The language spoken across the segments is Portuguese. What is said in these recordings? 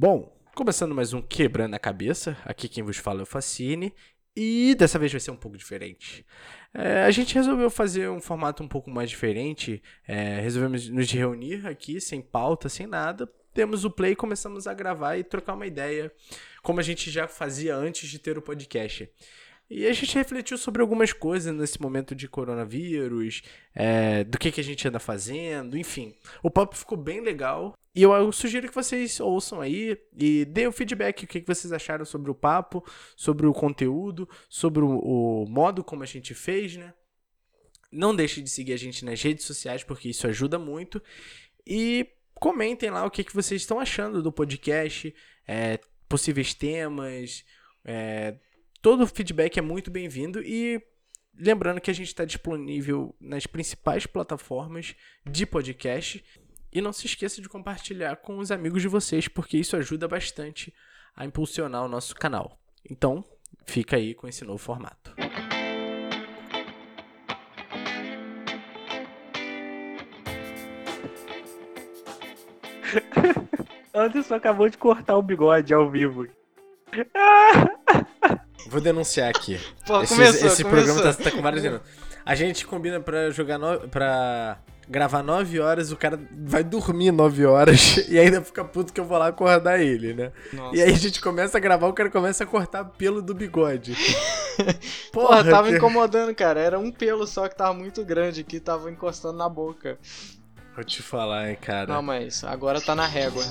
Bom, começando mais um Quebrando a Cabeça, aqui quem vos fala é o Facine, e dessa vez vai ser um pouco diferente. É, a gente resolveu fazer um formato um pouco mais diferente, é, resolvemos nos reunir aqui, sem pauta, sem nada, demos o play, começamos a gravar e trocar uma ideia, como a gente já fazia antes de ter o podcast. E a gente refletiu sobre algumas coisas nesse momento de coronavírus, é, do que, que a gente anda fazendo, enfim. O papo ficou bem legal. E eu, sugiro que vocês ouçam aí e deem o feedback, o que, que vocês acharam sobre o papo, sobre o conteúdo, sobre o, o modo como a gente fez, né? Não deixe de seguir a gente nas redes sociais, porque isso ajuda muito. E comentem lá o que, que vocês estão achando do podcast, é, possíveis temas, é, Todo feedback é muito bem-vindo e lembrando que a gente está disponível nas principais plataformas de podcast. E não se esqueça de compartilhar com os amigos de vocês, porque isso ajuda bastante a impulsionar o nosso canal. Então, fica aí com esse novo formato. Anderson acabou de cortar o bigode ao vivo. Vou denunciar aqui. Pô, esse, começou, esse começou. programa tá, tá com vários minutos. A gente combina pra jogar no, pra gravar 9 horas, o cara vai dormir 9 horas e ainda fica puto que eu vou lá acordar ele, né? Nossa. E aí a gente começa a gravar, o cara começa a cortar pelo do bigode. Porra, tava que- incomodando, cara. Era um pelo só que tava muito grande aqui, tava encostando na boca. Vou te falar, hein, cara. Não, mas agora tá na régua.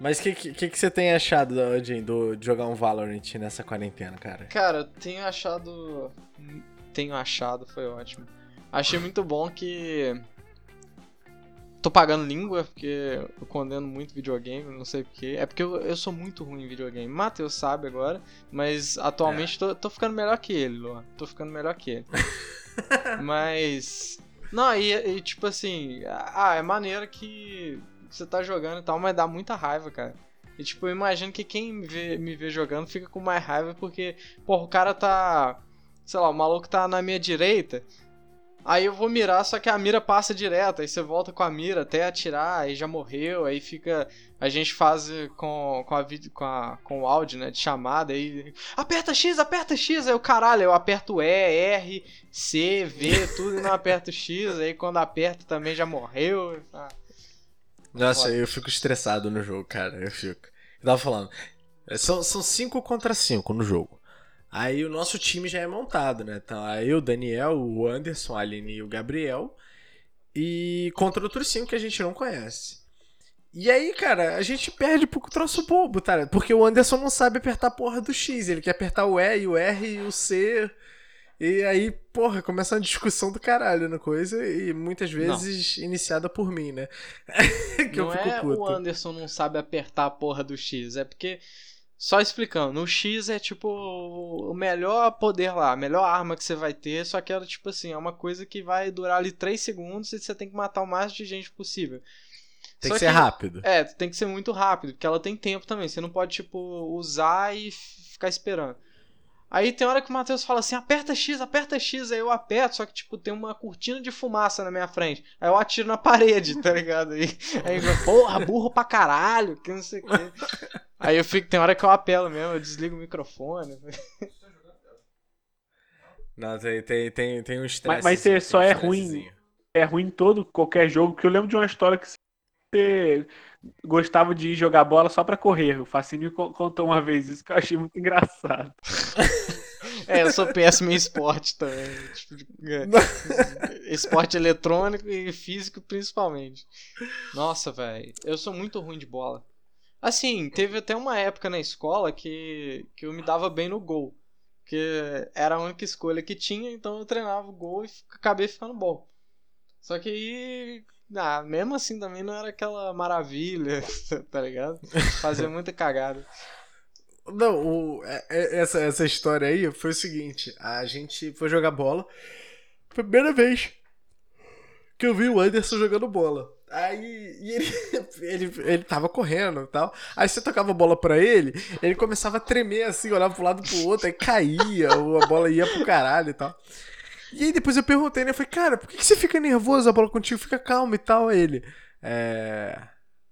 Mas o que, que, que você tem achado, Odin, do, de jogar um Valorant nessa quarentena, cara? Cara, tenho achado. Tenho achado, foi ótimo. Achei muito bom que. Tô pagando língua, porque eu condeno muito videogame, não sei porquê. É porque eu, eu sou muito ruim em videogame. Matheus sabe agora, mas atualmente tô, tô ficando melhor que ele, Luan. Tô ficando melhor que ele. mas. Não, e, e tipo assim. Ah, é maneiro que você tá jogando e tal, mas dá muita raiva, cara. E tipo, eu imagino que quem me vê, me vê jogando fica com mais raiva porque, porra, o cara tá. Sei lá, o maluco tá na minha direita. Aí eu vou mirar, só que a mira passa direto. Aí você volta com a mira até atirar, aí já morreu. Aí fica. A gente faz com, com, a, vídeo- com, a, com o áudio, né? De chamada. Aí. Aperta X, aperta X. Aí o caralho, eu aperto E, R, C, V, tudo e não aperto X. Aí quando aperta também já morreu. Ah, Nossa, Foda. eu fico estressado no jogo, cara. Eu fico. Eu tava falando. é, São, são cinco contra cinco no jogo. Aí o nosso time já é montado, né? Então, aí eu, o Daniel, o Anderson, a Aline e o Gabriel. E contra outros cinco que a gente não conhece. E aí, cara, a gente perde pro troço bobo, tá? Porque o Anderson não sabe apertar a porra do X. Ele quer apertar o E, e o R e o C. E aí, porra, começa uma discussão do caralho na coisa. E muitas vezes iniciada por mim, né? que não eu fico é puto. o Anderson não sabe apertar a porra do X, é porque. Só explicando, o X é tipo o melhor poder lá, a melhor arma que você vai ter, só que ela, tipo assim, é uma coisa que vai durar ali 3 segundos e você tem que matar o máximo de gente possível. Tem Só que ser rápido. É, tem que ser muito rápido, porque ela tem tempo também. Você não pode, tipo, usar e ficar esperando. Aí tem hora que o Matheus fala assim, aperta X, aperta X, aí eu aperto, só que, tipo, tem uma cortina de fumaça na minha frente. Aí eu atiro na parede, tá ligado? Aí, aí eu, porra, burro pra caralho, que não sei o quê. Aí eu fico, tem hora que eu apelo mesmo, eu desligo o microfone. Não, tem, tem, tem, tem um estresse. Mas- mas você tem só um é ruim. É ruim em todo, qualquer jogo, porque eu lembro de uma história que você gostava de jogar bola só pra correr. O Facinho co- contou uma vez isso que eu achei muito engraçado. É, eu sou péssimo em esporte também. Tipo, é, esporte eletrônico e físico principalmente. Nossa, velho. Eu sou muito ruim de bola. Assim, teve até uma época na escola que, que eu me dava bem no gol. Que era a única escolha que tinha, então eu treinava o gol e acabei ficando bom. Só que aí. Ah, mesmo assim também não era aquela maravilha, tá ligado? Fazia muita cagada. Não, o- é- é- essa, essa história aí foi o seguinte: a gente foi jogar bola. Foi a primeira vez que eu vi o Anderson jogando bola. Aí ele, ele, ele tava correndo e tal. Aí você tocava a bola pra ele, ele começava a tremer assim, olhava pro lado pro outro, aí caía, ou a bola ia pro caralho e tal. E aí depois eu perguntei, né? Eu falei, cara, por que, que você fica nervoso? A bola contigo fica calma e tal. Aí ele. É.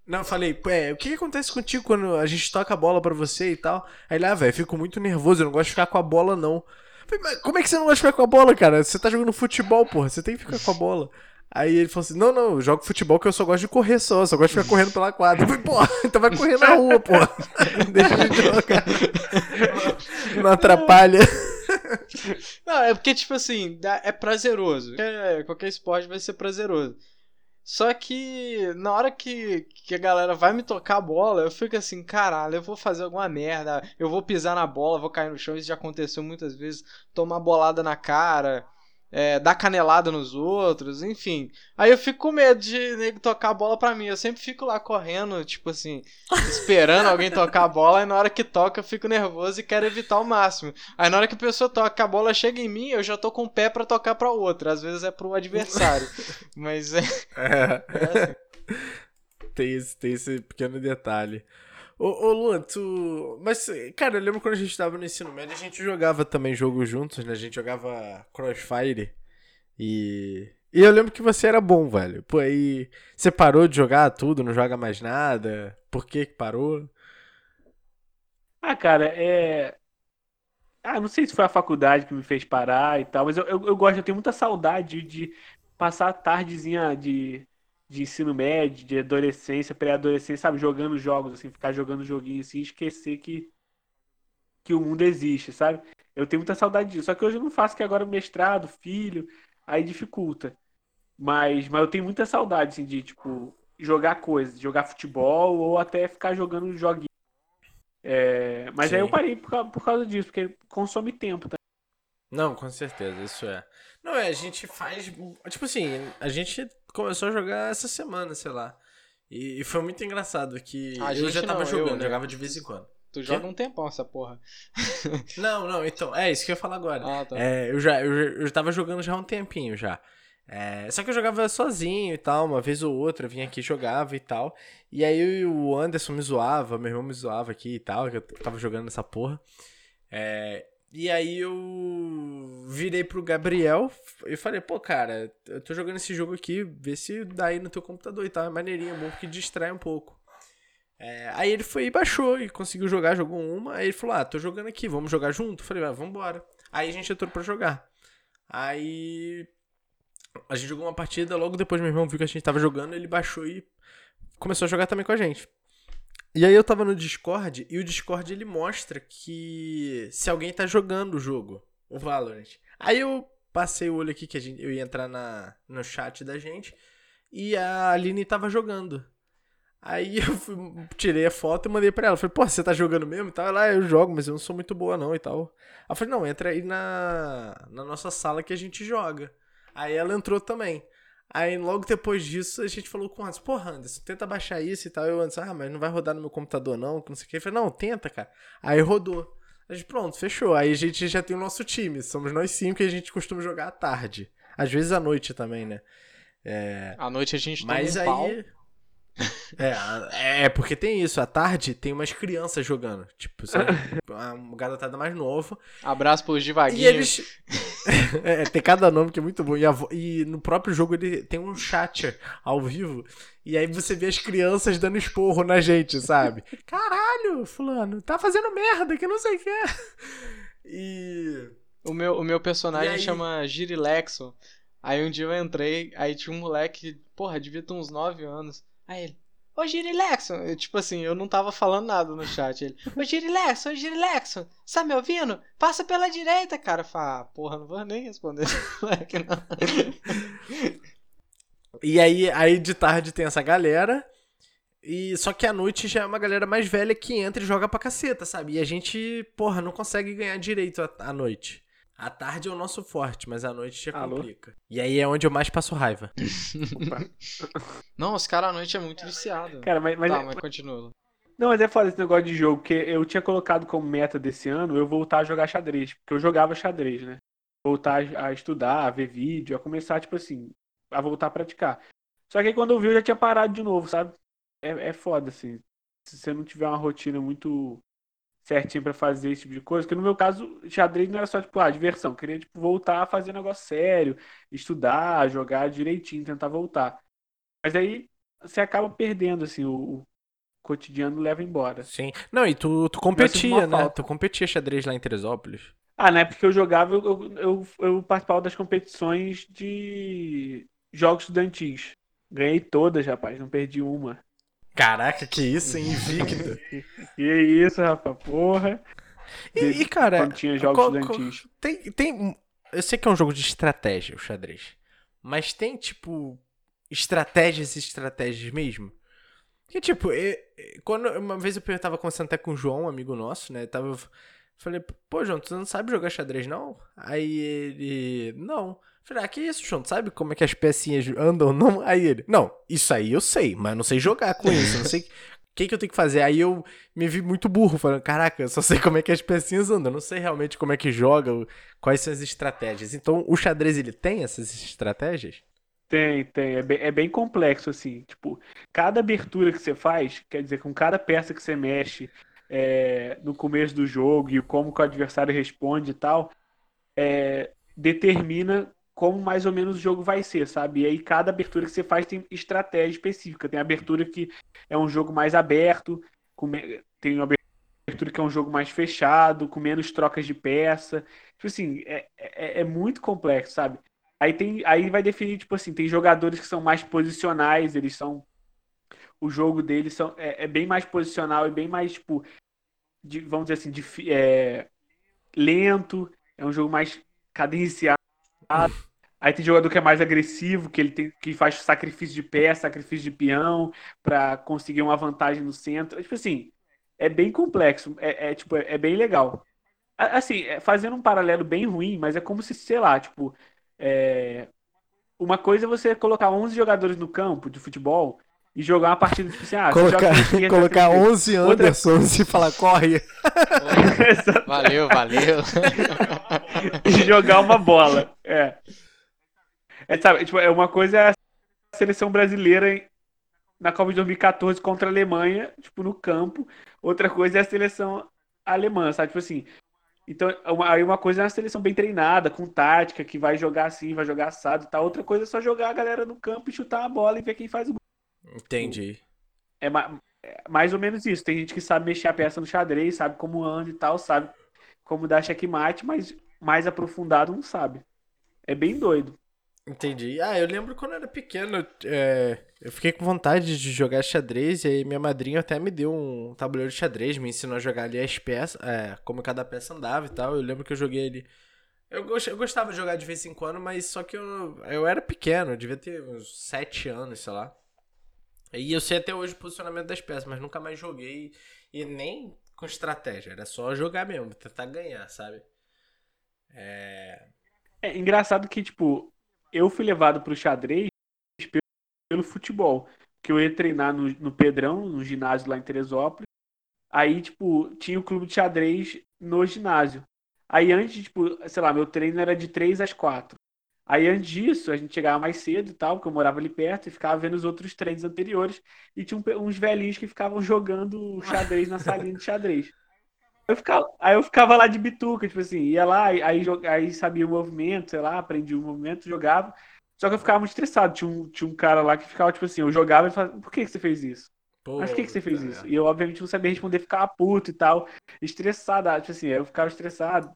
Não, eu falei, é, o que, que acontece contigo quando a gente toca a bola pra você e tal? Aí ele, ah, velho, fico muito nervoso, eu não gosto de ficar com a bola, não. Falei, mas como é que você não gosta de ficar com a bola, cara? Você tá jogando futebol, porra, você tem que ficar com a bola. Aí ele falou assim: Não, não, eu jogo futebol que eu só gosto de correr só, eu só gosto de ficar correndo pela quadra. Eu falei, porra, então vai correr na rua, porra. Deixa de jogar. Não atrapalha. Não, é porque, tipo assim, é prazeroso. Qualquer esporte vai ser prazeroso. Só que na hora que, que a galera vai me tocar a bola, eu fico assim, caralho, eu vou fazer alguma merda, eu vou pisar na bola, vou cair no chão, isso já aconteceu muitas vezes, tomar bolada na cara, é, dar canelada nos outros, enfim. Aí eu fico com medo de nego tocar a bola pra mim, eu sempre fico lá correndo, tipo assim, esperando alguém tocar a bola, e na hora que toca eu fico nervoso e quero evitar ao máximo. Aí na hora que a pessoa toca, a bola chega em mim, eu já tô com o pé pra tocar pra outra. Às vezes é pro adversário. Mas é, É. é assim. Tem esse, tem esse pequeno detalhe. Ô, ô Luan, tu. Mas, cara, eu lembro quando a gente tava no ensino médio, a gente jogava também jogo juntos, né? A gente jogava Crossfire. E. E eu lembro que você era bom, velho. Pô, aí. Você parou de jogar tudo, não joga mais nada? Por que que parou? Ah, cara, é. Ah, não sei se foi a faculdade que me fez parar e tal, mas eu, eu, eu gosto, eu tenho muita saudade de passar a tardezinha de, de ensino médio, de adolescência, pré-adolescência, sabe, jogando jogos, assim, ficar jogando joguinho assim, esquecer que, que o mundo existe, sabe? Eu tenho muita saudade disso. Só que hoje eu não faço que agora mestrado, filho, aí dificulta. Mas, mas eu tenho muita saudade, assim, de, tipo, jogar coisas, jogar futebol ou até ficar jogando joguinhos. É, mas aí eu Sim. parei por, cau- por causa disso, porque consome tempo, tá? Não, com certeza, isso é. Não, é, a gente faz. Tipo assim, a gente começou a jogar essa semana, sei lá. E, e foi muito engraçado que A eu já tava não, eu, jogando, né? jogava de vez em quando. Tu joga um tempão essa porra. Não, não, então, é isso que eu ia falar agora. Ah, tá. É, eu já, eu, eu já tava jogando já há um tempinho já. É, só que eu jogava sozinho e tal, uma vez ou outra, eu vinha aqui jogava e tal. E aí o Anderson me zoava, meu irmão me zoava aqui e tal, que eu tava jogando nessa porra. É, e aí eu virei pro Gabriel e falei, pô, cara, eu tô jogando esse jogo aqui, vê se dá aí no teu computador e tal, é maneirinho, é bom porque distrai um pouco. É, aí ele foi e baixou e conseguiu jogar, jogou uma. Aí ele falou: Ah, tô jogando aqui, vamos jogar junto? Falei: ah, vambora. Aí a gente entrou pra jogar. Aí a gente jogou uma partida, logo depois meu irmão viu que a gente tava jogando, ele baixou e começou a jogar também com a gente. E aí eu tava no Discord e o Discord ele mostra que se alguém tá jogando o jogo, o Valorant. Aí eu passei o olho aqui que gente, eu ia entrar na, no chat da gente e a Aline tava jogando. Aí eu fui- tirei a foto e mandei pra ela. Falei, pô, você tá jogando mesmo e tal? Ela, "Ah, eu jogo, mas eu não sou muito boa não e tal. Eu falei, não, entra aí na, na nossa sala que a gente joga. Aí ela entrou também. Aí logo depois disso a gente falou com o Anderson, porra, Anderson, tenta baixar isso e tal. E o Anderson, ah, mas não vai rodar no meu computador não, que não sei o que. Eu falei, não, tenta, cara. Aí rodou. A gente, pronto, fechou. Aí a gente já tem o nosso time. Somos nós cinco e a gente costuma jogar à tarde. Às vezes à noite também, né? É... À noite a gente toma Mas um aí. pau. É, a- é, porque tem isso. À tarde tem umas crianças jogando. Tipo, sabe? uma garotada mais nova. Abraço pros E devaguinhos. eles. É, tem cada nome que é muito bom. E, a e no próprio jogo ele tem um chat ao vivo. E aí você vê as crianças dando esporro na gente, sabe? Caralho, fulano, tá fazendo merda que não sei o que. é." E. O meu, o meu personagem aí? chama Girilexo. Aí um dia eu entrei, aí tinha um moleque, porra, devia ter uns 9 anos. Aí ele, ô Girilexo! Eu, tipo assim, eu não tava falando nada no chat. Ele, ô Girilexo, ô Girilexo, tá me ouvindo? Passa pela direita, cara. Eu falo, ah, porra, não vou nem responder esse moleque, não. E aí, aí de tarde tem essa galera. E só que à noite já é uma galera mais velha que entra e joga pra caceta, sabe? E a gente, porra, não consegue ganhar direito à noite. À tarde é o nosso forte, mas à noite já Alô? complica. E aí é onde eu mais passo raiva. Não, os caras à noite é muito viciado. Cara, mas, mas, tá, mas continua. Não, mas é foda esse negócio de jogo, porque eu tinha colocado como meta desse ano eu voltar a jogar xadrez, porque eu jogava xadrez, né? Voltar a a estudar, a ver vídeo, a começar, tipo assim, a voltar a praticar. Só que aí quando eu vi, eu já tinha parado de novo, sabe? É, é foda, assim. Se você não tiver uma rotina muito certinho pra fazer esse tipo de coisa. Porque no meu caso, xadrez não era só, tipo, ah, diversão. Eu queria, tipo, voltar a fazer negócio sério, estudar, jogar direitinho, tentar voltar. Mas aí você acaba perdendo, assim, o, cotidiano leva embora. Sim. Não, e tu, tu competia, né? falta. Tu competia xadrez lá em Teresópolis. Ah, na época que eu jogava, eu, eu, eu participava das competições de jogos estudantis. Ganhei todas, rapaz, não perdi uma. Caraca, que isso, hein? Invicto. E é isso, rapaz, porra. E, e, cara, Quando tinha jogos qual- tem, tem. Eu sei que é um jogo de estratégia, o xadrez. Mas tem, tipo, estratégias e estratégias mesmo? Que, tipo, eu- eu- quando uma vez eu tava conversando até com o João, um amigo nosso, né? Tava. Falei, pô, João, tu não sabe jogar xadrez, não? Aí ele. Não. Falei, ah, que isso, João? Tu sabe como é que as pecinhas andam, não? Aí ele, não, isso aí eu sei, mas eu não sei jogar com isso, não sei o que, que eu tenho que fazer. Aí eu me vi muito burro, falando, caraca, eu só sei como é que as pecinhas andam, eu não sei realmente como é que joga, quais são as estratégias. Então, o xadrez, ele tem essas estratégias? Tem, tem. É bem, é bem complexo, assim. Tipo, cada abertura que você faz, quer dizer, com cada peça que você mexe é, no começo do jogo e como o adversário responde e tal, é, determina como mais ou menos o jogo vai ser, sabe? E aí cada abertura que você faz tem estratégia específica. Tem abertura que é um jogo mais aberto, com tem abertura que é um jogo mais fechado, com menos trocas de peça. Tipo assim, é, é, é muito complexo, sabe? Aí tem, aí vai definir, tipo assim, tem jogadores que são mais posicionais, eles são. O jogo deles são, é, é bem mais posicional e bem mais, tipo, de- vamos dizer assim, difi- é, lento, é um jogo mais cadenciado. Aí tem jogador que é mais agressivo, que ele tem, que faz sacrifício de peça, sacrifício de peão, pra conseguir uma vantagem no centro. Tipo assim, é bem complexo, é, é, tipo, é, é bem legal. Assim, é, fazendo um paralelo bem ruim, mas é como se, sei lá, tipo, é, uma coisa é você colocar 11 jogadores no campo de futebol e jogar uma partida tipo assim, ah, você joga colocar esquerda, colocar com 11 Outra- Andersons e falar, corre. Valeu, valeu. e jogar uma bola. É. É, sabe, tipo, é uma coisa é a seleção brasileira em- na Copa de 2014 contra a Alemanha, tipo, no campo. Outra coisa é a seleção alemã, sabe? Tipo assim. Então, é uma- aí uma coisa é uma seleção bem treinada, com tática, que vai jogar assim, vai jogar assado e tal. Outra coisa é só jogar a galera no campo e chutar a bola e ver quem faz o gol. Entendi. É é mais ou menos isso. Tem gente que sabe mexer a peça no xadrez, sabe como anda e tal, sabe como dar checkmate, mas mais aprofundado não sabe. É bem doido. Entendi. Ah, eu lembro quando eu era pequeno, é, eu fiquei com vontade de jogar xadrez e aí minha madrinha até me deu um tabuleiro de xadrez, me ensinou a jogar ali as peças, é, como cada peça andava e tal. Eu lembro que eu joguei ele. Eu, gos- eu gostava de jogar de vez em quando, mas só que eu, eu era pequeno, eu devia ter uns 7 anos, sei lá. E eu sei até hoje o posicionamento das peças, mas nunca mais joguei e nem com estratégia, era só jogar mesmo, tentar ganhar, sabe? É. É engraçado que, tipo, eu fui levado pro xadrez pelo, pelo futebol. Que eu ia treinar no, no Pedrão, no ginásio lá em Teresópolis. Aí, tipo, tinha o clube de xadrez no ginásio. Aí antes, tipo, sei lá, meu treino era de 3 às 4. Aí antes disso, a gente chegava mais cedo e tal, porque eu morava ali perto, e ficava vendo os outros treinos anteriores. E tinha uns velhinhos que ficavam jogando xadrez na salinha de xadrez. Eu ficava, aí eu ficava lá de bituca, tipo assim, ia lá, aí, aí, sabia o movimento, sei lá, aprendia o movimento, jogava. Só que eu ficava muito estressado. Tinha um, tinha um cara lá que ficava, tipo assim, eu jogava e falava, por que, que você fez isso? Mas por que, que você fez isso? E eu, obviamente, não sabia responder, ficava puto e tal, estressado, tipo assim, eu ficava estressado,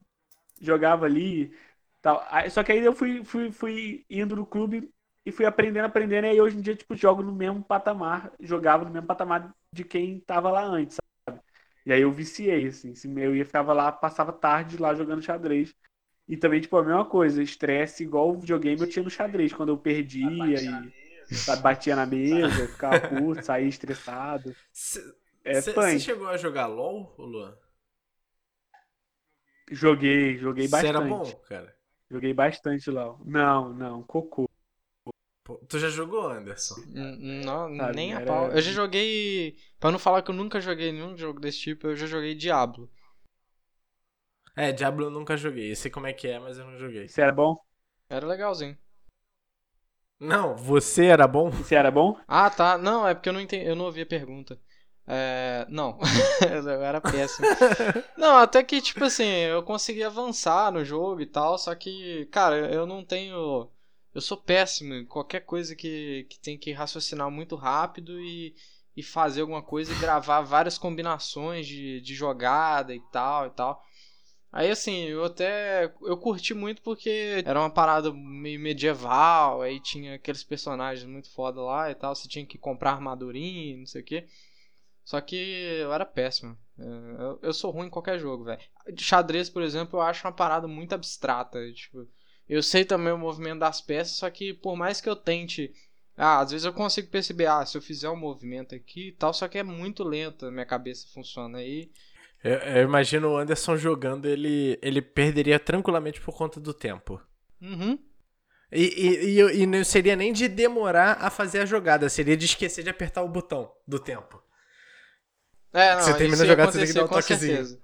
jogava ali tal. Aí- Só que aí eu fui, fui, fui indo no clube e fui aprendendo, aprendendo, e aí hoje em dia, tipo, jogo no mesmo patamar, jogava no mesmo patamar de quem tava lá antes, sabe? E aí eu viciei, assim, eu ia, ficava lá, passava tarde lá jogando xadrez. E também, tipo, a mesma coisa, estresse igual o videogame eu tinha no xadrez, quando eu perdia e sabe, batia na mesa, ficava puto, saía estressado. É Você punk. chegou a jogar LOL, Luan? Joguei, joguei Você era bastante. bom, cara. Joguei bastante lá. Não, não, cocô. Pô, Tu já jogou, Anderson? Não, Sabe, nem a pau. Eu já joguei. Pra não falar que eu nunca joguei nenhum jogo desse tipo, eu já joguei Diablo. É, Diablo eu nunca joguei. Eu sei como é que é, mas eu não joguei. Isso era bom? Era legalzinho. Não, você era bom? Isso era bom? Ah, tá. Não, é porque eu não entendi, eu não ouvi a pergunta. É, não, eu era péssimo. Não, até que, tipo assim, eu consegui avançar no jogo e tal, só que, cara, eu não tenho. Eu sou péssimo em qualquer coisa que, que tem que raciocinar muito rápido e, e fazer alguma coisa e gravar várias combinações de, de jogada e tal e tal. Aí assim, eu até eu curti muito porque era uma parada meio medieval, aí tinha aqueles personagens muito foda lá e tal, você tinha que comprar armadurinha, não sei o que. Só que eu era péssimo. Eu, eu sou ruim em qualquer jogo, velho. Xadrez, por exemplo, eu acho uma parada muito abstrata. Tipo, eu sei também o movimento das peças, só que por mais que eu tente. Ah, às vezes eu consigo perceber, ah, se eu fizer um movimento aqui e tal, só que é muito lento, minha cabeça funciona aí. Eu, eu, imagino o Anderson jogando, ele, ele perderia tranquilamente por conta do tempo. Uhum. E, e, e, e não seria nem de demorar a fazer a jogada, seria de esquecer de apertar o botão do tempo. É, não, você termina a jogada, você tem que dar um toquezinho. Certeza.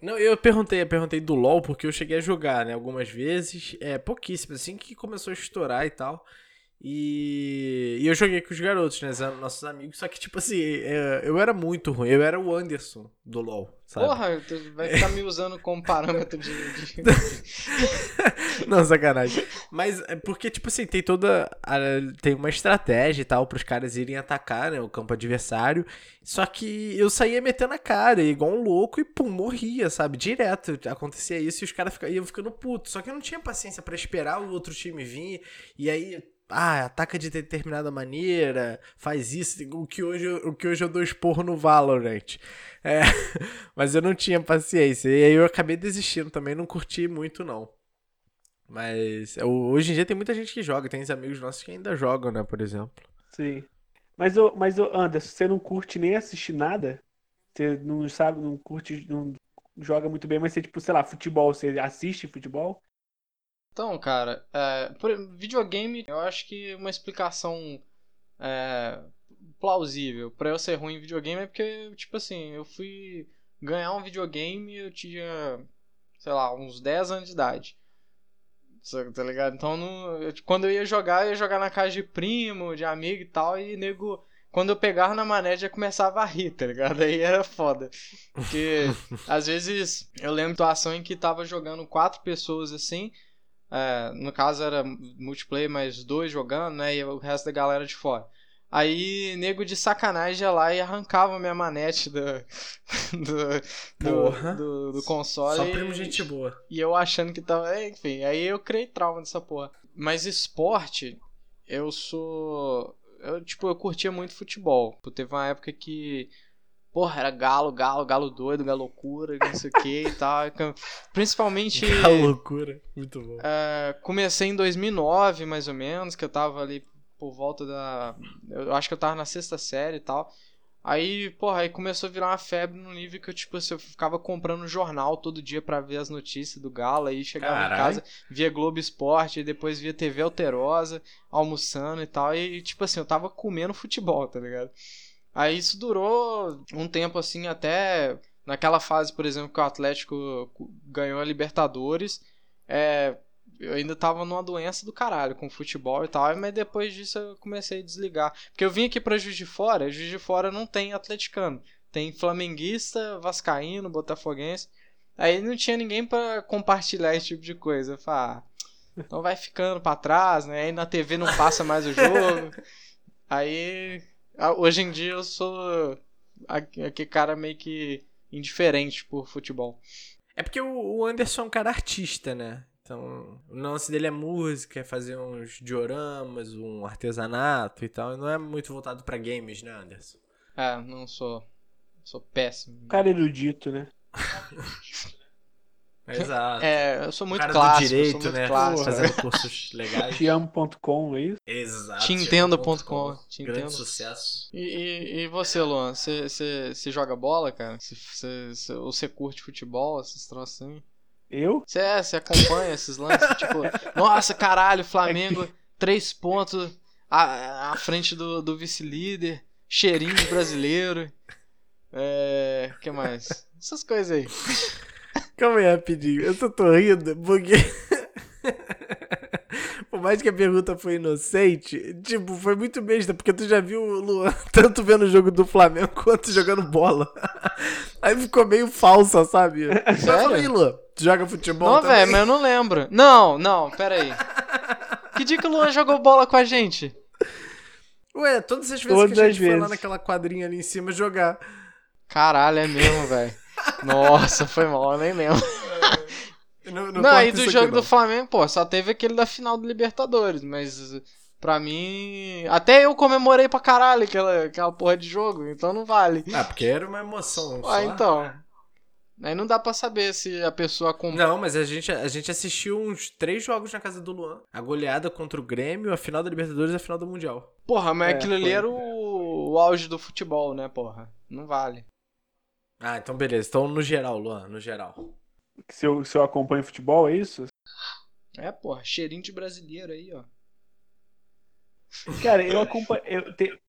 Não, eu perguntei, eu perguntei do LoL porque eu cheguei a jogar, né, algumas vezes, é pouquíssimo, assim que começou a estourar e tal. E, e eu joguei com os garotos, né? Nossos amigos. Só que, tipo assim, é, eu era muito ruim. Eu era o Anderson do LoL, sabe? Porra, tu vai ficar me usando como parâmetro de. de... Não, sacanagem. Mas é porque, tipo assim, tem toda. A, tem uma estratégia e tal pros caras irem atacar, né? O campo adversário. Só que eu saía metendo a cara, igual um louco, e pum, morria, sabe? Direto. Acontecia isso e os caras iam ficando putos. Só que eu não tinha paciência para esperar o outro time vir. E aí ah, ataca de determinada maneira, faz isso, o que hoje, o que hoje eu dou esporro no Valorant. É, mas eu não tinha paciência. E aí eu acabei desistindo também, não curti muito não. Mas hoje em dia tem muita gente que joga, tem amigos nossos que ainda jogam, né, por exemplo. Sim. Mas, mas Anderson, você não curte nem assistir nada? Você não sabe, não curte, não joga muito bem, mas você, tipo, sei lá, futebol, você assiste futebol? Então, cara, é, por, videogame, eu acho que uma explicação é, plausível para eu ser ruim em videogame é porque, tipo assim, eu fui ganhar um videogame eu tinha, sei lá, uns 10 anos de idade. Tá ligado? Então, não, eu, quando eu ia jogar, eu ia jogar na casa de primo, de amigo e tal, e nego quando eu pegava na mané já começava a rir, tá ligado? Aí era foda. Porque às vezes eu lembro de situação em que tava jogando quatro pessoas assim, é, no caso era multiplayer, mas dois jogando, né? E o resto da galera de fora. Aí, nego de sacanagem ia lá e arrancava minha manete do, do, do, do, do console. Só primo gente boa. E eu achando que tava. Enfim, aí eu criei trauma dessa porra. Mas esporte, eu sou. Eu, tipo, eu curtia muito futebol. Teve uma época que Porra, era galo, galo, galo doido, galo loucura, não sei o que e tal. Principalmente. Galo loucura, muito bom. É, comecei em 2009, mais ou menos, que eu tava ali por volta da. Eu acho que eu tava na sexta série e tal. Aí, porra, aí começou a virar uma febre no nível que eu, tipo, assim, eu ficava comprando jornal todo dia para ver as notícias do Galo. Aí chegava Carai. em casa, via Globo Esporte, depois via TV Alterosa, almoçando e tal. E, tipo assim, eu tava comendo futebol, tá ligado? Aí isso durou um tempo assim, até naquela fase, por exemplo, que o Atlético ganhou a Libertadores. É, eu ainda tava numa doença do caralho com futebol e tal, mas depois disso eu comecei a desligar. Porque eu vim aqui pra Juiz de Fora, Juiz de Fora não tem atleticano. Tem flamenguista, vascaíno, botafoguense. Aí não tinha ninguém para compartilhar esse tipo de coisa. Eu falei, ah, então vai ficando para trás, né? Aí na TV não passa mais o jogo. Aí hoje em dia eu sou aquele cara meio que indiferente por futebol. É porque o Anderson é um cara artista, né? Então, o lance dele é música, é fazer uns dioramas, um artesanato e tal. E não é muito voltado para games, né, Anderson? É, não sou. Sou péssimo. Cara erudito, né? Exato. É, eu sou muito cara clássico, do direito, muito né? Clássico. Fazendo cursos legais. Tiamo.com, é isso? Exato. Tintendo.com. Grande sucesso. E, e, e você, Luan? Você joga bola, cara? Você, ou você curte futebol, esses troços assim? Eu? Você é, você acompanha esses lances? tipo, nossa, caralho, Flamengo, três pontos à, à frente do, do vice-líder, cheirinho brasileiro. É. O que mais? Essas coisas aí. Calma aí rapidinho, eu só tô rindo porque. Por mais que a pergunta foi inocente, tipo, foi muito besta, porque tu já viu o Luan tanto vendo o jogo do Flamengo quanto jogando bola. Aí ficou meio falsa, sabe? Só fala aí, Luan. Tu joga futebol Não, velho, mas eu não lembro. Não, não, pera aí. Que dia que o Luan jogou bola com a gente? Ué, todas as vezes Todas que a gente foi lá naquela quadrinha ali em cima jogar. Caralho, é mesmo, velho. Nossa, foi mal, eu nem lembro. Não, Não, e do jogo do. Flamengo, pô, só teve aquele da final do Libertadores, mas pra mim. Até eu comemorei pra caralho aquela, aquela porra de jogo, então não vale. Ah, porque era uma emoção. Ah, só. então. Aí não dá pra saber se a pessoa com. Não, mas a gente, a gente assistiu uns três jogos na casa do Luan. A goleada contra o Grêmio, a final da Libertadores e a final do Mundial. Porra, mas É, aquilo ali foi. era o, o auge do futebol, né, porra? Não vale. Ah, então beleza. Então no geral, Luan, no geral. Se eu, se eu acompanho futebol, é isso? É, porra, cheirinho de brasileiro aí, ó. Cara, eu acompanho. Eu te-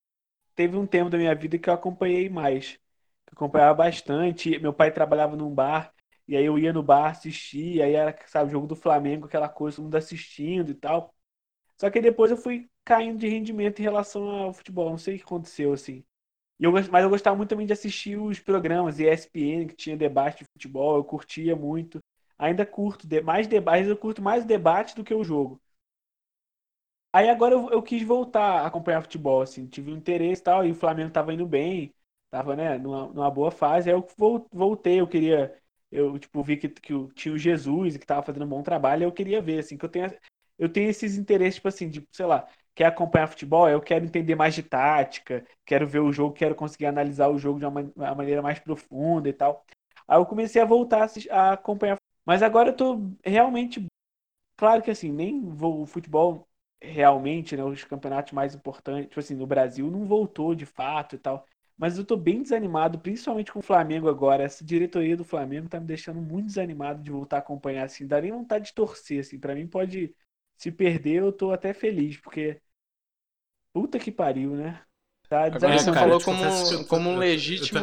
teve um tempo da minha vida que eu acompanhei mais. Eu acompanhava bastante. Meu pai trabalhava num bar, e aí eu ia no bar assistir, aí era, sabe, jogo do Flamengo, aquela coisa, todo mundo assistindo e tal. Só que depois eu fui caindo de rendimento em relação ao futebol. Não sei o que aconteceu, assim. Eu, mas eu gostava muito também de assistir os programas ESPN, que tinha debate de futebol, eu curtia muito. Ainda curto, mais debate, eu curto mais o debate do que o jogo. Aí agora eu, eu quis voltar a acompanhar futebol, assim, tive um interesse e tal, e o Flamengo tava indo bem, tava, né, numa, numa boa fase, aí eu vol- voltei, eu queria, eu, tipo, vi que, que tinha o Jesus, que tava fazendo um bom trabalho, eu queria ver, assim, que eu tenho, eu tenho esses interesses, tipo assim, de, sei lá, quer acompanhar futebol, eu quero entender mais de tática, quero ver o jogo, quero conseguir analisar o jogo de uma, uma maneira mais profunda e tal. Aí eu comecei a voltar a acompanhar, mas agora eu tô realmente, claro que assim, nem vou, o futebol realmente, né, os campeonatos mais importantes, tipo assim, no Brasil não voltou de fato e tal. Mas eu tô bem desanimado, principalmente com o Flamengo agora. Essa diretoria do Flamengo tá me deixando muito desanimado de voltar a acompanhar assim. Dá nem vontade de torcer, assim. Pra mim pode se perder, eu tô até feliz, porque puta que pariu, né? Tá Agora você cara, falou como- como um legítimo-.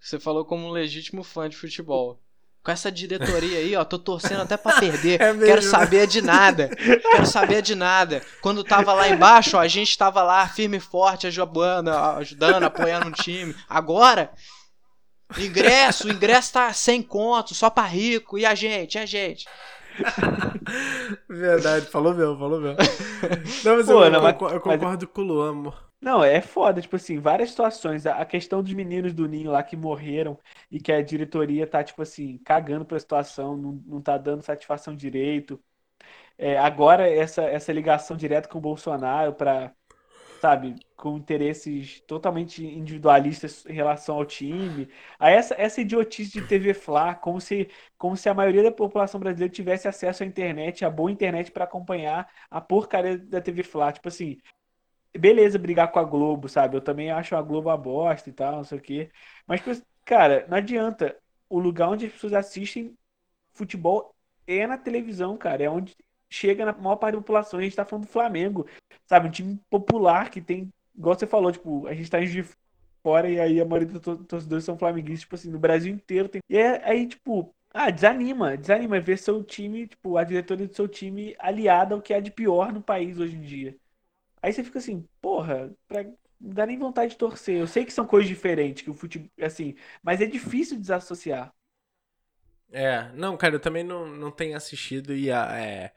Você falou como um legítimo fã de futebol. Com essa diretoria aí, ó, tô torcendo até pra perder. É mesmo, Quero né? saber de nada. Quero saber de nada. Quando tava lá embaixo, ó, a gente tava lá firme e forte, ajudando, ajudando, apoiando o time. Agora, ingresso, o ingresso tá sem conto, só pra rico. E a gente, e a gente. Verdade, falou mesmo, falou mesmo. Não, mas Pô, eu, não, mas- concor- eu mas- concordo com o Luan. Não, é foda, tipo assim, várias situações. A a questão dos meninos do Ninho lá que morreram e que a diretoria tá, tipo assim, cagando pra situação, não, não tá dando satisfação direito. É, agora, essa, essa ligação direta com o Bolsonaro pra, sabe, com interesses totalmente individualistas em relação ao time. Aí essa, essa idiotice de TV Fla, como se, como se a maioria da população brasileira tivesse acesso à internet, a boa internet pra acompanhar a porcaria da TV Fla. Tipo assim, beleza brigar com a Globo, sabe? Eu também acho a Globo uma bosta e tal, não sei o quê. Mas, tipo, cara, não adianta. O lugar onde as pessoas assistem futebol é na televisão, cara. É onde chega na maior parte da população. A gente tá falando do Flamengo, sabe? Um time popular que tem, igual você falou, tipo, a gente tá em de fora e aí a maioria dos tor- torcedores são flamenguistas, tipo assim, no Brasil inteiro tem. E é- aí, tipo, ah, desanima, desanima ver seu time, tipo, a diretoria do seu time aliada ao que há de pior no país hoje em dia. Aí você fica assim, porra, pra... não dá nem vontade de torcer. Eu sei que são coisas diferentes, que o futebol, assim, mas é difícil desassociar. É, não, cara, eu também não, não tenho assistido e ah, é,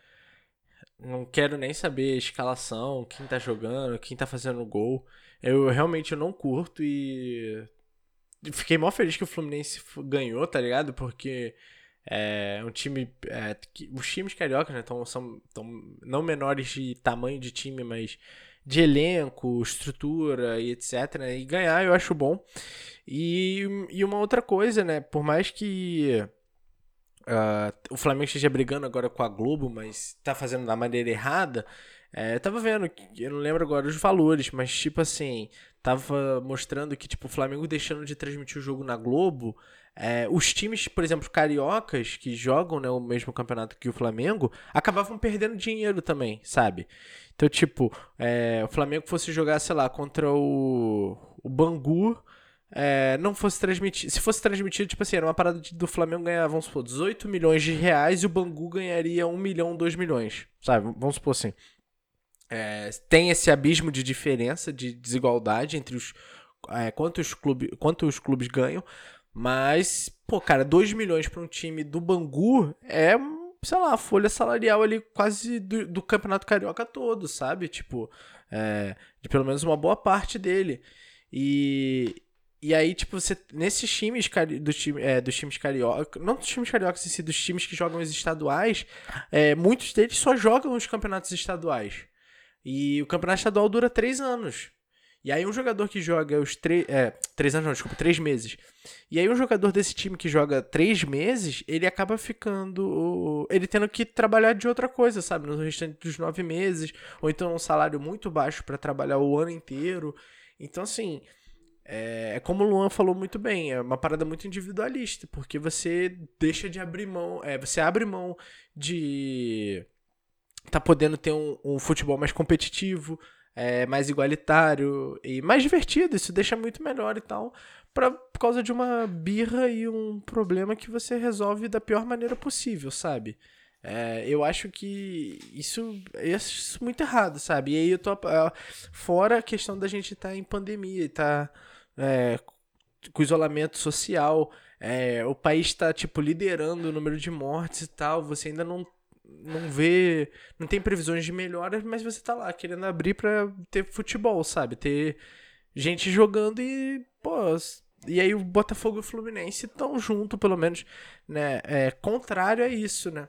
não quero nem saber a escalação, quem tá jogando, quem tá fazendo gol. Eu realmente não curto e fiquei mó feliz que o Fluminense ganhou, tá ligado? Porque é um time. é, que- os times cariocas, né, tão, são tão não menores de tamanho de time, mas de elenco, estrutura e etc. né, E ganhar eu acho bom. E, e uma outra coisa, né? Por mais que. Ah, o Flamengo esteja brigando agora com a Globo, mas tá fazendo da maneira errada. É, eu tava vendo, eu não lembro agora os valores, mas tipo assim, tava mostrando que tipo o Flamengo deixando de transmitir o jogo na Globo, é, os times, por exemplo, cariocas que jogam né, o mesmo campeonato que o Flamengo, acabavam perdendo dinheiro também, sabe? Então, tipo, é, o Flamengo fosse jogar, sei lá, contra o, o Bangu é, não fosse transmitido. Se fosse transmitido, tipo assim, era uma parada de, do Flamengo ganhar, vamos supor, 18 milhões de reais e o Bangu ganharia 1 milhão, 2 milhões. Sabe? Vamos supor assim. É, tem esse abismo de diferença, de desigualdade entre os. É, quantos, clube, quantos clubes ganham. Mas, pô, cara, 2 milhões para um time do Bangu é, sei lá, a folha salarial ali quase do, do Campeonato Carioca todo, sabe? Tipo, é, de pelo menos uma boa parte dele. E, e aí, tipo, você. Nesses times do time, é, dos times carioca. Não dos times cariocas em si, dos times que jogam os estaduais, é, muitos deles só jogam os campeonatos estaduais. E o campeonato estadual dura três anos. E aí um jogador que joga os três. É, três anos não, desculpa, três meses. E aí um jogador desse time que joga três meses, ele acaba ficando. Ele tendo que trabalhar de outra coisa, sabe? No restante dos nove meses. Ou então um salário muito baixo para trabalhar o ano inteiro. Então, assim. É, é, como o Luan falou muito bem, é uma parada muito individualista, porque você deixa de abrir mão, é, você abre mão de tá podendo ter um, um futebol mais competitivo, é, mais igualitário e mais divertido, isso deixa muito melhor e tal, pra, por causa de uma birra e um problema que você resolve da pior maneira possível, sabe? É, eu acho que isso, isso é muito errado, sabe? E aí eu tô. É, fora a questão da gente estar tá em pandemia e tá é, com isolamento social. É, o país está tipo liderando o número de mortes e tal. Você ainda não não vê, não tem previsões de melhoras, mas você tá lá querendo abrir para ter futebol, sabe? Ter gente jogando e pô, e aí o Botafogo e o Fluminense estão junto, pelo menos, né? É contrário a isso, né?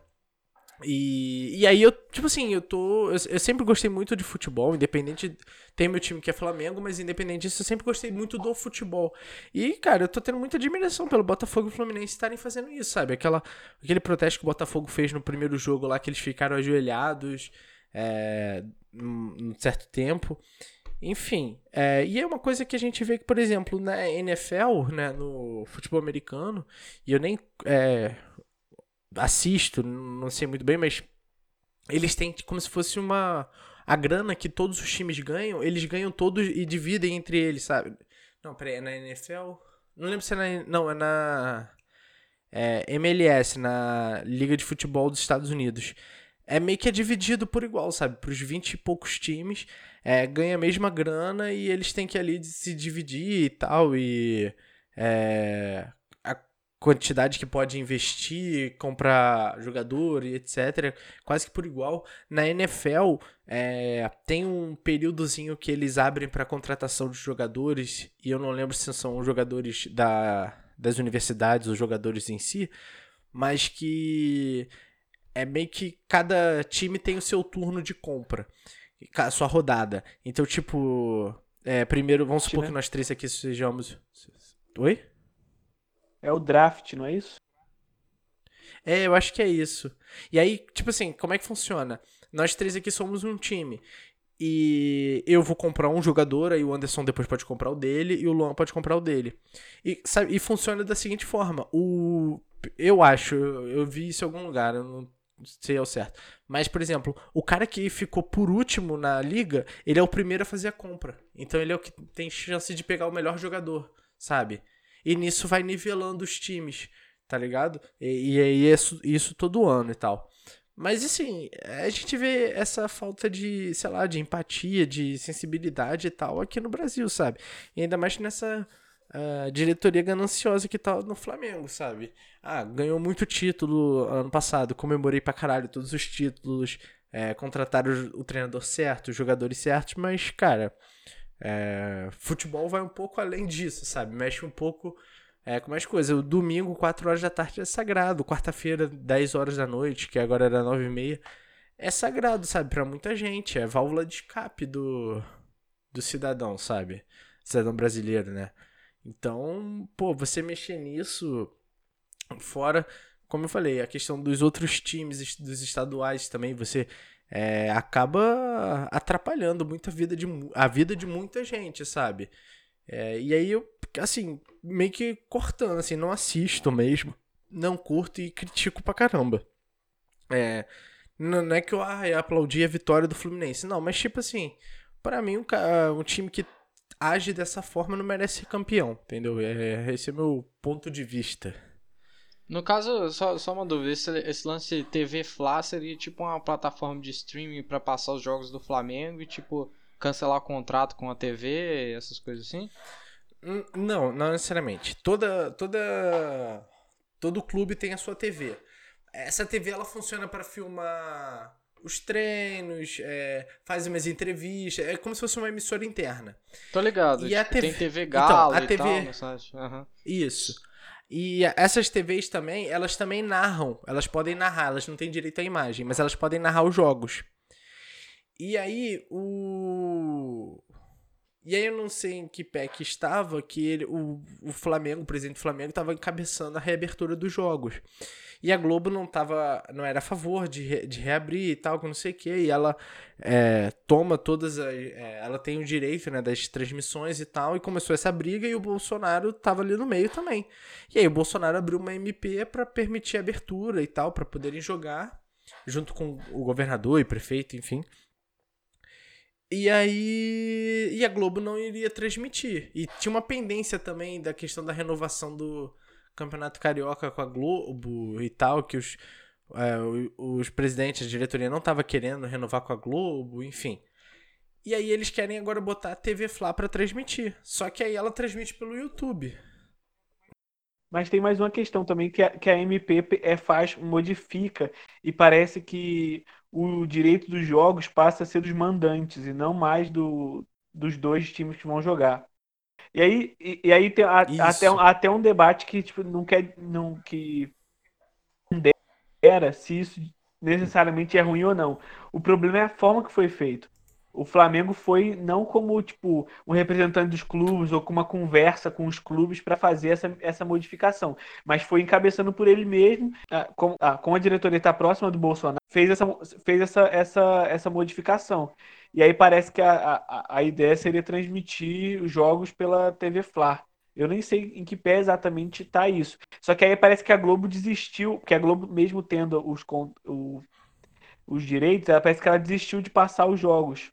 E, e aí eu, tipo assim, eu tô. Eu, eu, sempre gostei muito de futebol, independente. Tem meu time que é Flamengo, mas independente disso, eu sempre gostei muito do futebol. E, cara, eu tô tendo muita admiração pelo Botafogo e Fluminense estarem fazendo isso, sabe? Aquela, aquele protesto que o Botafogo fez no primeiro jogo lá, que eles ficaram ajoelhados é, um certo tempo. Enfim, é, e é uma coisa que a gente vê que, por exemplo, na NFL, né, no futebol americano, e eu nem. É, assisto, não sei muito bem, mas eles têm como se fosse uma a grana que todos os times ganham, eles ganham todos e dividem entre eles, sabe? Não, peraí, é na NFL? Não lembro se é na. Não, é na. É, MLS, na Liga de Futebol dos Estados Unidos. É meio que é dividido por igual, sabe? Para os 20 e poucos times, é, ganha a mesma grana e eles têm que ali se dividir e tal. E. É, quantidade que pode investir, comprar jogador e etc. Quase que por igual. Na NFL, é, tem um períodozinho que eles abrem para contratação de jogadores, e eu não lembro se são jogadores da, das universidades, os jogadores em si, mas que é meio que cada time tem o seu turno de compra, a sua rodada. Então, tipo, é, primeiro, vamos supor né? que nós três aqui sejamos. Oi? É o draft, não é isso? É, eu acho que é isso. E aí, tipo assim, como é que funciona? Nós três aqui somos um time. E eu vou comprar um jogador, aí o Anderson depois pode comprar o dele e o Luan pode comprar o dele. E, sabe, e funciona da seguinte forma: o. Eu acho, eu vi isso em algum lugar, eu não sei ao certo. Mas, por exemplo, o cara que ficou por último na liga, ele é o primeiro a fazer a compra. Então ele é o que tem chance de pegar o melhor jogador, sabe? E nisso vai nivelando os times, tá ligado? E, e aí é isso, isso todo ano e tal. Mas assim, a gente vê essa falta de, sei lá, de empatia, de sensibilidade e tal aqui no Brasil, sabe? E ainda mais nessa uh, diretoria gananciosa que tá no Flamengo, sabe? Ah, ganhou muito título ano passado, comemorei pra caralho todos os títulos, é, contrataram o, treinador certo, os jogadores certos, mas, cara, é, futebol vai um pouco além disso, sabe? Mexe um pouco é, com mais coisas. O domingo, 4 horas da tarde, é sagrado. Quarta-feira, 10 horas da noite, que agora era 9 e meia, é sagrado, sabe? Para muita gente. É válvula de escape do, do cidadão, sabe? Cidadão brasileiro, né? Então, pô, você mexer nisso, fora, como eu falei, a questão dos outros times, dos estaduais também, você é, acaba atrapalhando muito a vida de, a vida de muita gente, sabe? É, e aí eu, assim, meio que cortando, assim, não assisto mesmo, não curto e critico pra caramba. É, não, é que eu ah, aplaudi a vitória do Fluminense, não, mas tipo assim, para mim um, um time que age dessa forma não merece ser campeão, entendeu? É, esse é meu ponto de vista. No caso, só, só uma dúvida, esse, esse lance TV Fla seria tipo uma plataforma de streaming para passar os jogos do Flamengo e tipo cancelar o contrato com a TV, essas coisas assim? Hum, não, não necessariamente. Toda toda todo clube tem a sua TV. Essa TV ela funciona para filmar os treinos, é, faz umas entrevistas, é como se fosse uma emissora interna. Tô ligado. E a TV Tem TV Galo Então, a TV tal. Aham. Isso. E essas TVs também, elas também narram. Elas podem narrar, elas não têm direito à imagem, mas elas podem narrar os jogos. E aí, o. E aí, eu não sei em que pé que estava, que ele, o, o Flamengo, o presidente do Flamengo, estava encabeçando a reabertura dos jogos. E a Globo não tava, não era a favor de, de reabrir e tal, que não sei o que. E ela é, toma todas as. é, ela tem o direito né, das transmissões e tal. E começou essa briga e o Bolsonaro tava ali no meio também. E aí o Bolsonaro abriu uma MP para permitir a abertura e tal, para poderem jogar, junto com o governador e prefeito, enfim. E aí. E a Globo não iria transmitir. E tinha uma pendência também da questão da renovação do Campeonato Carioca com a Globo e tal, que os, é, os presidentes, a diretoria não tava querendo renovar com a Globo, enfim. E aí eles querem agora botar a TV Fla pra transmitir. Só que aí ela transmite pelo YouTube. Mas tem mais uma questão também que a, que a MP é, faz, modifica e parece que o direito dos jogos passa a ser dos mandantes e não mais do, dos dois times que vão jogar. E aí, e, e aí tem a- até, um- até um debate que tipo, não quer não que era se isso necessariamente é ruim ou não. O problema é a forma que foi feito. O Flamengo foi não como tipo um representante dos clubes ou com uma conversa com os clubes para fazer essa, essa modificação, mas foi encabeçando por ele mesmo, ah, com, ah, como a diretoria está próxima do Bolsonaro, fez essa, fez essa, essa, essa modificação. E aí parece que a, a, a ideia seria transmitir os jogos pela TV Fla. Eu nem sei em que pé exatamente está isso. Só que aí parece que a Globo desistiu, que a Globo, mesmo tendo os, o- os direitos, ela parece que ela desistiu de passar os jogos.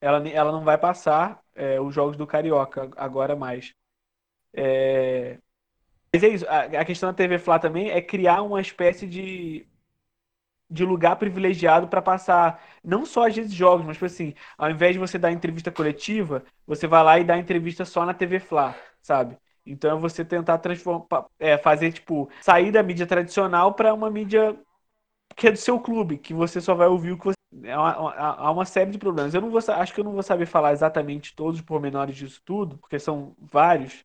Ela, ela não vai passar é, os jogos do Carioca agora mais. É, Mas é isso. A, a questão da TV Fla também é criar uma espécie de, de lugar privilegiado para passar não só às vezes jogos, mas tipo assim, ao invés de você dar entrevista coletiva, você vai lá e dá entrevista só na TV Fla, sabe? Então é você tentar transformar, é, fazer tipo sair da mídia tradicional para uma mídia que é do seu clube, que você só vai ouvir o que você. É Há uma série de problemas. Eu não vou, acho que eu não vou saber falar exatamente todos os pormenores disso tudo, porque são vários,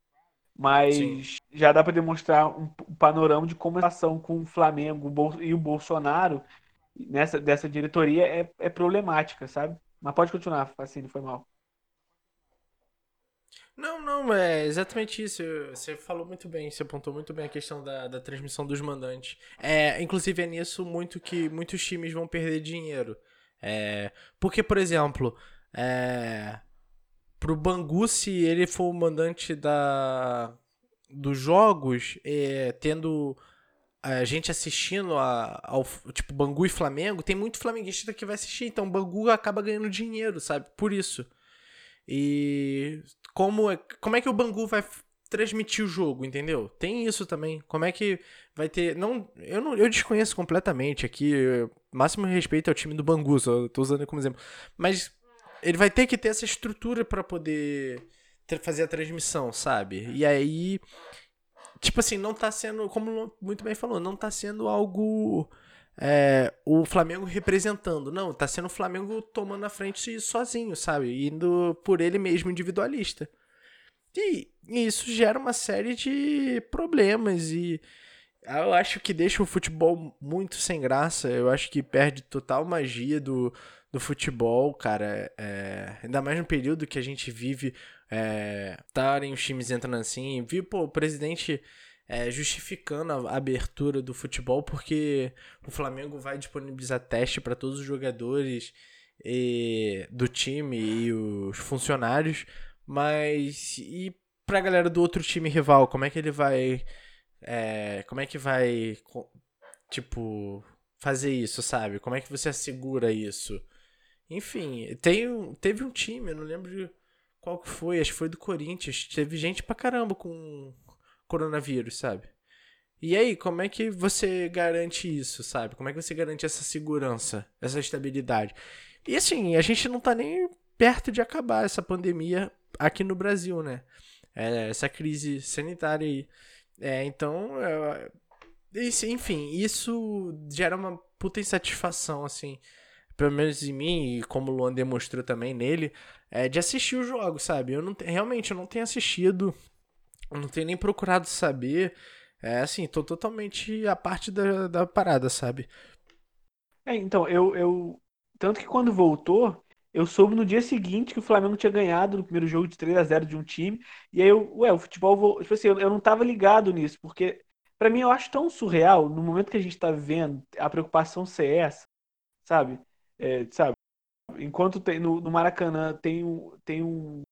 mas Sim. já dá para demonstrar um, panorama de como a relação com o Flamengo e o Bolsonaro nessa dessa diretoria é, é problemática, sabe? Mas pode continuar, assim, foi mal. Não, não, é exatamente isso. Você falou muito bem, você apontou muito bem a questão da, da transmissão dos mandantes. É, inclusive é nisso muito que muitos times vão perder dinheiro. É, porque, por exemplo, é, pro Bangu, se ele for o mandante da, dos jogos, é, tendo a gente assistindo a, ao tipo Bangu e Flamengo, tem muito flamenguista que vai assistir, então Bangu acaba ganhando dinheiro, sabe? Por isso. E como é, como é que o Bangu vai transmitir o jogo, entendeu? Tem isso também. Como é que vai ter, não, eu não, eu desconheço completamente aqui, máximo respeito ao time do Bangu, só tô usando como exemplo. Mas ele vai ter que ter essa estrutura pra poder fazer a transmissão, sabe? E aí tipo assim, não tá sendo, como muito bem falou, não tá sendo algo é, o Flamengo representando. Não, tá sendo o Flamengo tomando a frente sozinho, sabe? Indo por ele mesmo individualista. E, e isso gera uma série de problemas e eu acho que deixa o futebol muito sem graça. Eu acho que perde total magia do, do futebol, cara. É, ainda mais no período que a gente vive, é, estarem os times entrando assim. Vi, pô, o presidente é, justificando a a abertura do futebol porque o Flamengo vai disponibilizar teste para todos os jogadores e- do time e os funcionários. Mas e pra galera do outro time rival, como é que ele vai. É, como é que vai. Tipo. Fazer isso, sabe? Como é que você assegura isso? Enfim, tem, teve um time, eu não lembro Qual que foi? Acho que foi do Corinthians. Teve gente pra caramba com coronavírus, sabe? E aí, como é que você garante isso, sabe? Como é que você garante essa segurança, essa estabilidade? E assim, a gente não tá nem perto de acabar essa pandemia aqui no Brasil, né? É, essa crise sanitária aí. É, então, é, enfim, isso gera uma puta insatisfação, assim, pelo menos em mim, e como o Luan demonstrou também nele, é de assistir o jogo, sabe? Eu não realmente eu não tenho assistido, eu não tenho nem procurado saber. É assim, tô totalmente a parte da, da parada, sabe? É, então, eu, eu. Tanto que quando voltou, eu soube no dia seguinte que o Flamengo tinha ganhado no primeiro jogo de 3 a 0 de um time. E aí eu, ué, o futebol. Tipo assim, eu, eu não tava ligado nisso, porque para mim eu acho tão surreal no momento que a gente tá vendo a preocupação ser essa, sabe? É, sabe? Enquanto tem, no, no, Maracanã tem um, tem um.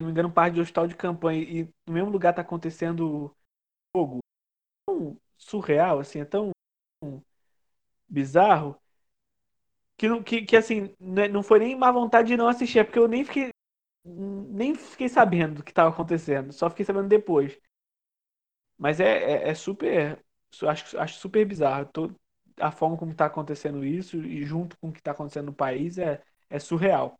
Não me engano, um par de hospital de campanha e no mesmo lugar tá acontecendo jogo. Tão surreal, assim, é tão bizarro que, que, que assim, né, não foi nem má vontade de não assistir, é porque eu nem fiquei nem fiquei sabendo do que estava acontecendo, só fiquei sabendo depois. Mas é, é, é super, acho, acho super bizarro. Tô, a forma como está acontecendo isso e junto com o que está acontecendo no país é, é surreal.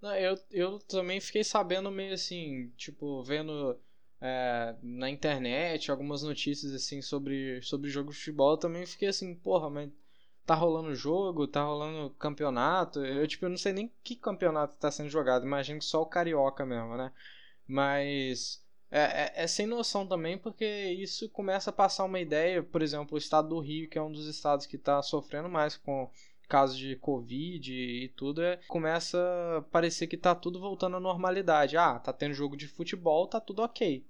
Não, eu, eu também fiquei sabendo meio assim, tipo, vendo é, na internet algumas notícias assim sobre, sobre jogo de futebol, eu também fiquei assim, porra, mas tá rolando jogo, tá rolando campeonato. Eu, tipo, eu não sei nem que campeonato tá sendo jogado. Imagino que só o Carioca mesmo, né? Mas é, é, é, sem noção também, porque isso começa a passar uma ideia. Por exemplo, o estado do Rio, que é um dos estados que está sofrendo mais com casos de Covid e tudo, é, começa a parecer que tá tudo voltando à normalidade. Ah, tá tendo jogo de futebol, tá tudo ok.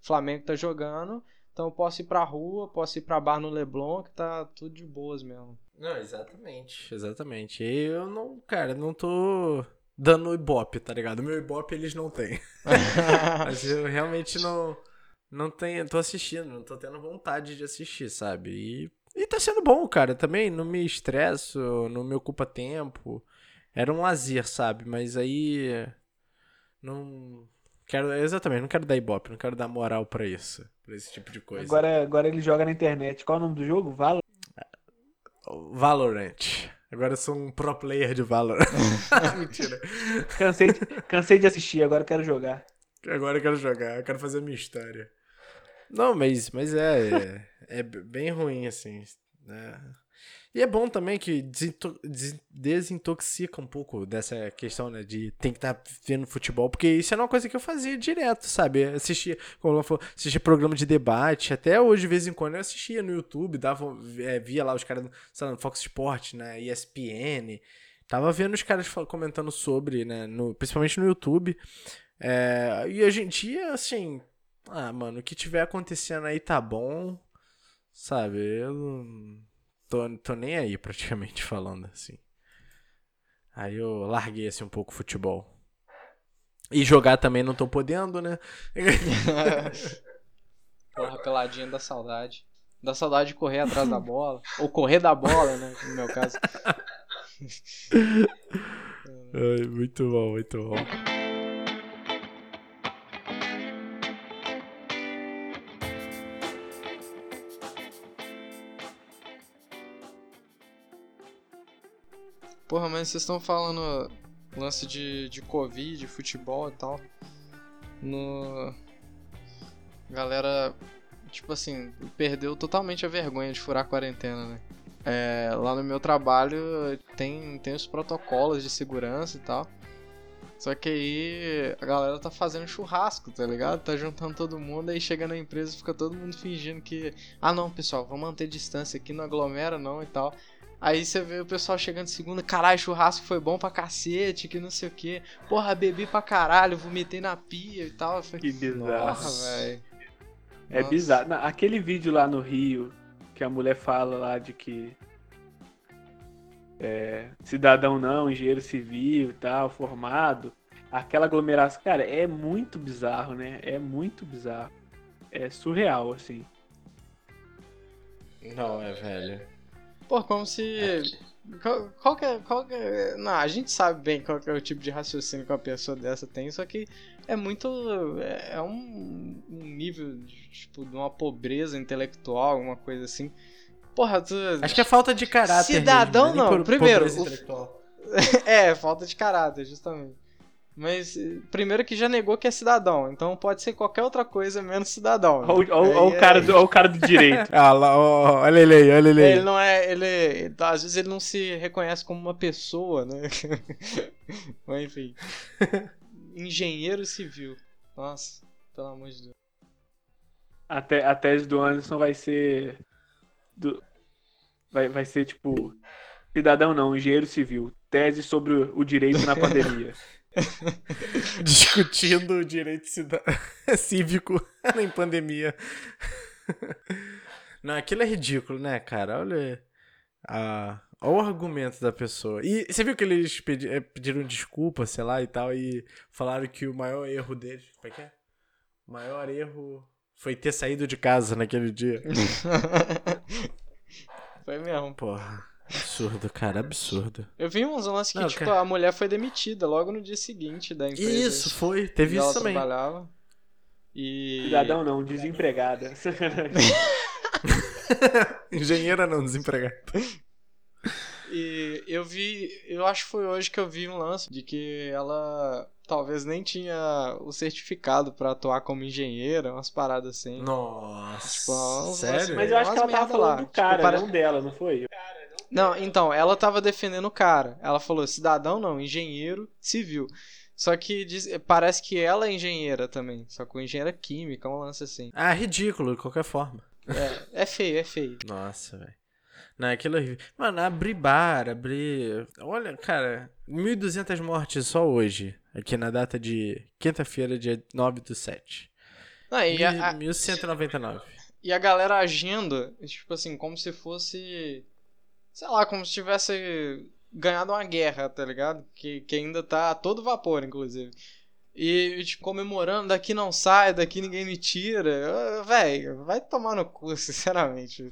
Flamengo tá jogando, então eu posso ir pra rua, posso ir pra bar no Leblon, que tá tudo de boas mesmo. Não, exatamente, exatamente. Eu não, cara, não tô dando ibope, tá ligado? O meu ibope eles não têm. Mas eu realmente não não tenho, tô assistindo, não tô tendo vontade de assistir, sabe? E, e tá sendo bom, cara, também não me estresso, não me ocupa tempo. Era um lazer, sabe? Mas aí não quero exatamente, não quero dar ibope, não quero dar moral para isso, para esse tipo de coisa. Agora agora ele joga na internet. Qual é o nome do jogo? Valor Valorant. Agora eu sou um pro player de Valorant. Mentira. Cansei de, cansei de assistir, agora quero jogar. Agora eu quero jogar, eu quero fazer a minha história. Não, mas, mas é, é, é bem ruim, assim. Né? E é bom também que desintoxica um pouco dessa questão, né? De tem que estar tá vendo futebol, porque isso era uma coisa que eu fazia direto, sabe? Assistia, como assistia programa de debate, até hoje, de vez em quando, eu assistia no YouTube, dava, é, via lá os caras, no Fox Sport, né? ESPN. Tava vendo os caras comentando sobre, né? No, principalmente no YouTube. É, e hoje em dia, assim, ah, mano, o que tiver acontecendo aí tá bom, sabe? Eu tô, tô nem aí, praticamente falando assim. Aí eu larguei assim um pouco o futebol. E jogar também não tô podendo, né? Porra, peladinha da saudade. Da saudade de correr atrás da bola. Ou correr da bola, né? No meu caso. Ai, muito bom, muito bom. Porra, mas vocês estão falando lance de, de Covid, futebol e tal. No. Galera, tipo assim, perdeu totalmente a vergonha de furar a quarentena, né? É, lá no meu trabalho tem, tem os protocolos de segurança e tal. Só que aí a galera tá fazendo churrasco, tá ligado? Tá juntando todo mundo, aí chega na empresa fica todo mundo fingindo que. Ah não, pessoal, vamos manter distância aqui, não aglomera não e tal. Aí você vê o pessoal chegando segunda, caralho, churrasco foi bom pra cacete, que não sei o que. Porra, bebi pra caralho, vomitei na pia e tal. Falei, que bizarro. velho. É bizarro. Aquele vídeo lá no Rio, que a mulher fala lá de que é, cidadão não, engenheiro civil e tal, formado. Aquela aglomeração, cara, é muito bizarro, né? É muito bizarro. É surreal, assim. Não, é velho. Pô, como se Qual, qual, que é, qual que é. Não, a gente sabe bem qual que é o tipo de raciocínio que uma pessoa dessa tem, só que é muito. É, é um, um nível, de, tipo, de uma pobreza intelectual, uma coisa assim. Porra, tu. Acho que é falta de caráter. Cidadão mesmo, né? não. Nem por- Primeiro, o- é, falta de caráter, justamente. Mas, eh, primeiro que já negou que é cidadão, então pode ser qualquer outra coisa menos cidadão. né? Olha o- olha o Aí é- cara do- olha o cara do direito. Ah, lá, ó, olha ele aí, olha ele aí. Ele não é. Ele, ele- às vezes ele não se reconhece como uma pessoa, né? Mas enfim. Engenheiro civil. Nossa, pelo amor de Deus. A, te- a tese do Anderson vai ser. do- vai, vai ser tipo. Cidadão não, engenheiro civil. Tese sobre o o direito na pandemia. Discutindo o direito cívico em pandemia. Não, aquilo é ridículo, né, cara? Olha, a, olha o argumento da pessoa. E você viu que eles pedi- eh, pediram desculpa, sei lá, e tal, e falaram que o maior erro deles... Como é que é? O maior erro foi ter saído de casa naquele dia. Foi mesmo. Porra, absurdo, cara, absurdo. Eu vi uns lances que, Não, tipo, cara. a mulher foi demitida logo no dia seguinte da empresa. Isso, foi, teve que ela isso também. trabalhava. E. Cidadão não, desempregada. Engenheira não, desempregada. E eu vi, eu acho que foi hoje que eu vi um lance de que ela talvez nem tinha o certificado pra atuar como engenheira, umas paradas assim. Nossa, Tipo, uns sério? lances- Mas eu acho que ela Umas tava falando lá. do Tipo, cara, pare- não dela, não foi? Não, então, ela tava defendendo o cara. Ela falou cidadão não, engenheiro civil. Só que diz- parece que ela é engenheira também, só que engenheira química, um lance assim. Ah, ridículo, de qualquer forma. É, é feio, é feio. Nossa, velho. Não, aquilo é horrível. Mano, abrir bar, abrir. Olha, cara, 1.200 mortes só hoje. Aqui na data de quinta-feira, dia 9 do 7. Não, e, a, a- 1199. e a galera agindo, tipo assim, como se fosse. Sei lá, como se tivesse ganhado uma guerra, tá ligado? Que, que ainda tá a todo vapor, inclusive. E, tipo, comemorando, daqui não sai, daqui ninguém me tira. Véi, vai tomar no cu, sinceramente.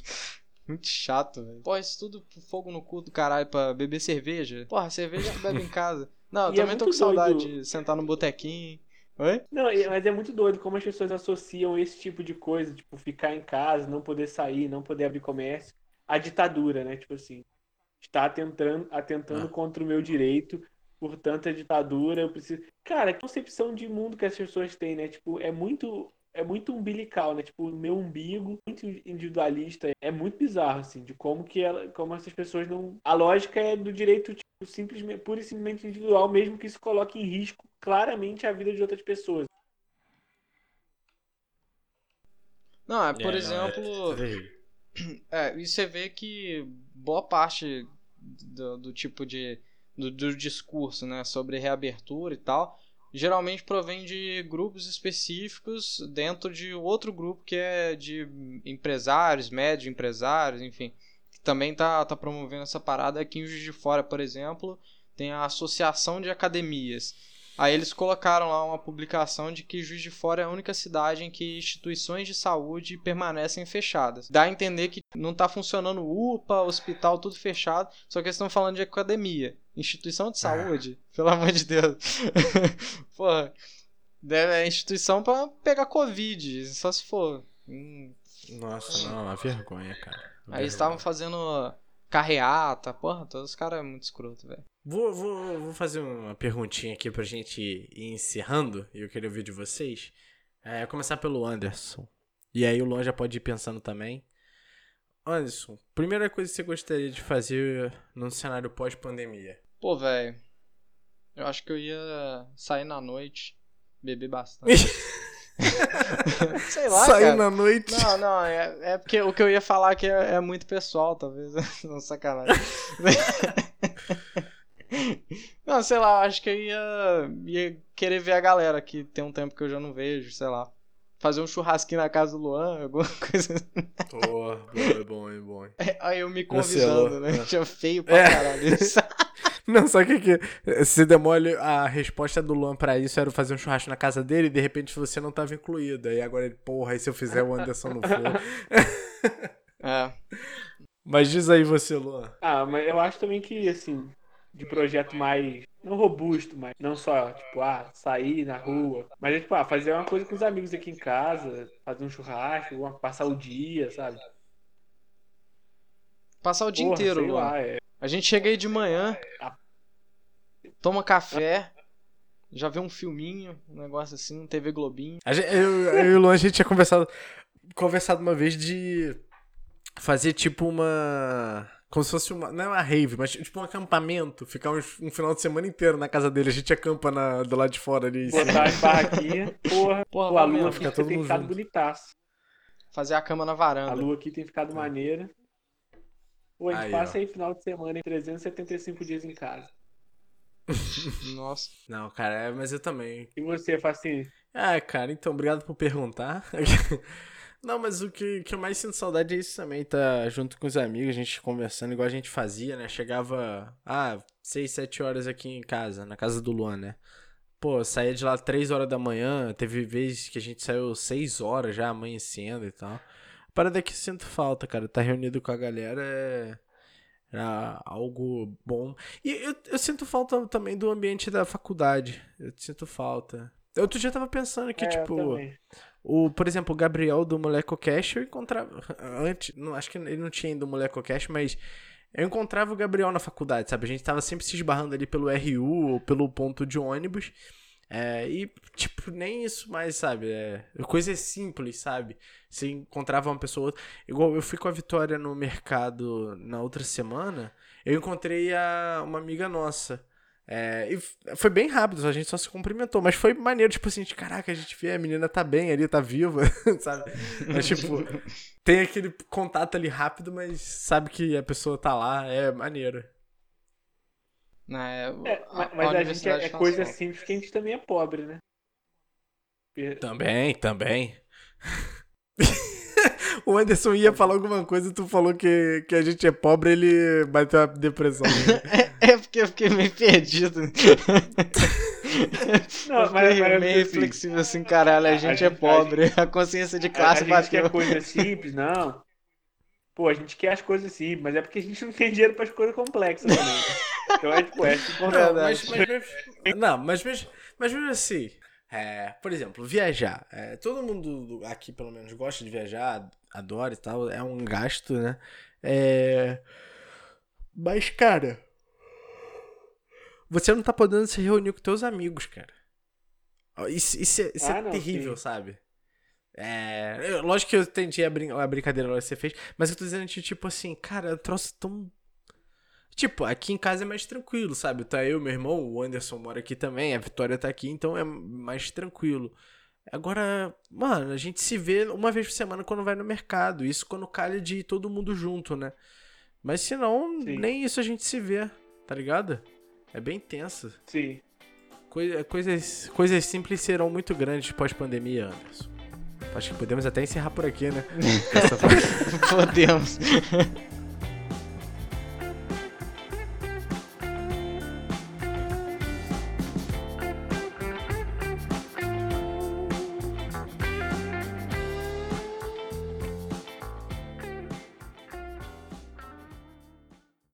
Muito chato, velho. Porra, isso tudo fogo no cu do caralho pra beber cerveja. Porra, cerveja bebe em casa. Não, eu é também tô com saudade doido. de sentar no botequinho. Oi? Não, mas é muito doido como as pessoas associam esse tipo de coisa, tipo, ficar em casa, não poder sair, não poder abrir comércio, à ditadura, né? Tipo assim, está atentando, atentando Ah. contra o meu direito, portanto, a ditadura, eu preciso. Cara, que concepção de mundo que as pessoas têm, né? Tipo, é muito. É muito umbilical, né? Tipo, o meu umbigo, muito individualista. É muito bizarro, assim, de como que ela, como essas pessoas não. A lógica é do direito, tipo, simplesmente, pura e simplesmente individual, mesmo que isso coloque em risco claramente a vida de outras pessoas. Não, é, por É, não, é exemplo. terrível. É, e você vê que boa parte do, do tipo de. Do, do discurso, né, sobre reabertura e tal, geralmente provém de grupos específicos dentro de outro grupo que é de empresários, médio empresários, enfim, que também tá, tá promovendo essa parada. Aqui em Juiz de Fora, por exemplo, tem a Associação de Academias. Aí eles colocaram lá uma publicação de que Juiz de Fora é a única cidade em que instituições de saúde permanecem fechadas. Dá a entender que não tá funcionando UPA, hospital, tudo fechado, só que eles estão falando de academia. Instituição de saúde? Pelo amor de Deus. Porra. Deve- É instituição pra pegar Covid, só se for. Hum, Nossa, não, a vergonha, cara. A Aí eles vergonha. estavam fazendo carreata, porra, todos os caras é muito escroto, velho. Vou, vou, vou fazer uma perguntinha aqui pra gente ir encerrando, e eu queria ouvir de vocês. É, começar pelo Anderson. E aí o Luan já pode ir pensando também. Anderson, primeira coisa que você gostaria de fazer num cenário pós-pandemia? Pô, velho. Eu acho que eu ia sair na noite, beber bastante. Sei lá, Sair cara. na noite. Não, não, é, é porque o que eu ia falar aqui é, é muito pessoal, talvez. Não, sacanagem. Não, sei lá, acho que eu ia, ia querer ver a galera que tem um tempo que eu já não vejo, sei lá. Fazer um churrasquinho na casa do Luan, alguma coisa assim. Pô, bom, é bom, é bom. Aí eu me convidando, né? é. Tinha feio pra É. caralho. Não, sabe o que que... Se demole, a resposta do Luan pra isso era fazer um churrasco na casa dele e de repente você não tava incluído. Aí agora ele, porra, e se eu fizer o Anderson no for? É. Mas diz aí você, Luan. Ah, mas eu acho também que, assim, de projeto mais. Não robusto, mas não só, tipo, ah, sair na rua. Mas, tipo, ah, fazer uma coisa com os amigos aqui em casa, fazer um churrasco, passar o dia, sabe? Passar o dia Porra, inteiro, sei Luan. lá, é. A gente chega aí de manhã, toma café, já vê um filminho, um negócio assim, TV Globinho. A gente- eu, eu e o Luan, a gente tinha conversado, conversado uma vez de fazer tipo uma. Como se fosse uma. Não é uma rave, mas tipo um acampamento. Ficar um, um final de semana inteiro na casa dele. A gente acampa na, do lado de fora ali. Botar as barraquinhas, porra. Porra, Pô, lá a lua mesmo, aqui fica todo tem ficado bonitaço. Fazer a cama na A varanda. lua aqui tem ficado maneira. Pô, a gente Aí, passa ó. aí final de semana em 375 dias em casa. Nossa. Não, cara, é, mas eu também. E você, Facinho? Ah, cara, então, obrigado por perguntar. Não, mas o que, que eu mais sinto saudade é isso também, tá junto com os amigos, a gente conversando igual a gente fazia, né? Chegava, ah, 6, 7 horas aqui em casa, na casa do Luan, né? Pô, saía de lá 3 horas da manhã, teve vezes que a gente saiu 6 horas já amanhecendo e tal. Parada que sinto falta, cara, tá reunido com a galera é era algo bom. E eu, eu sinto falta também do ambiente da faculdade, eu sinto falta. Outro dia eu tava pensando que, É, tipo, o, por exemplo, o Gabriel do MolecoCast, eu encontrava. Antes, não, acho que ele não tinha ainda o MolecoCast, mas eu encontrava o Gabriel na faculdade, sabe? A gente tava sempre se esbarrando ali pelo RU ou pelo ponto de ônibus. É, e, tipo, nem isso mais, sabe? É, coisas simples, sabe? Você encontrava uma pessoa. ou outra. Igual eu fui com a Vitória no mercado na outra semana, eu encontrei a, uma amiga nossa. É, e foi bem rápido, a gente só se cumprimentou, mas foi maneiro, tipo assim, de caraca, a gente vê, a menina tá bem ali, tá viva, sabe? Mas, tipo, tem aquele contato ali rápido, mas sabe que a pessoa tá lá, é maneiro. Né, É, a- mas, a a, gente é, é coisa simples que a gente também é pobre, né? Também, também. o Anderson ia falar alguma coisa e tu falou que, que a gente é pobre, ele bateu a depressão. É porque eu fiquei meio perdido. Não, Eu mas, fiquei mas meio assim, reflexivo assim, caralho, a gente é gente- pobre. A consciência de a, a classe gente bateu. quer coisa simples, não. Pô, a gente quer as coisas simples, mas é porque a gente não tem dinheiro para as coisas complexas também. Então é tipo, é assim, Não, mas, mas, mas- não, mas, mas, mas mesmo assim, é, por exemplo, viajar. É, todo mundo do- aqui, pelo menos, gosta de viajar, adora e tal, é um gasto, né? É, mas, cara, você não tá podendo se reunir com teus amigos, cara. Isso, isso é, isso é Ah, não, terrível, sim. sabe? É, eu- lógico que eu entendi a, brin a brincadeira que você fez, mas eu tô dizendo que, tipo assim, cara, é um troço tão Tipo, aqui em casa é mais tranquilo, sabe? Tá eu, meu irmão, o Anderson mora aqui também, a Vitória tá aqui, então é mais tranquilo. Agora, mano, a gente se vê uma vez por semana quando vai no mercado. Isso quando calha de ir todo mundo junto, né? Mas se não, nem isso a gente se vê, tá ligado? É bem tenso. sim. Coi- coisas, coisas simples serão muito grandes pós-pandemia, Anderson. Acho que podemos até encerrar por aqui, né? Essa- Podemos.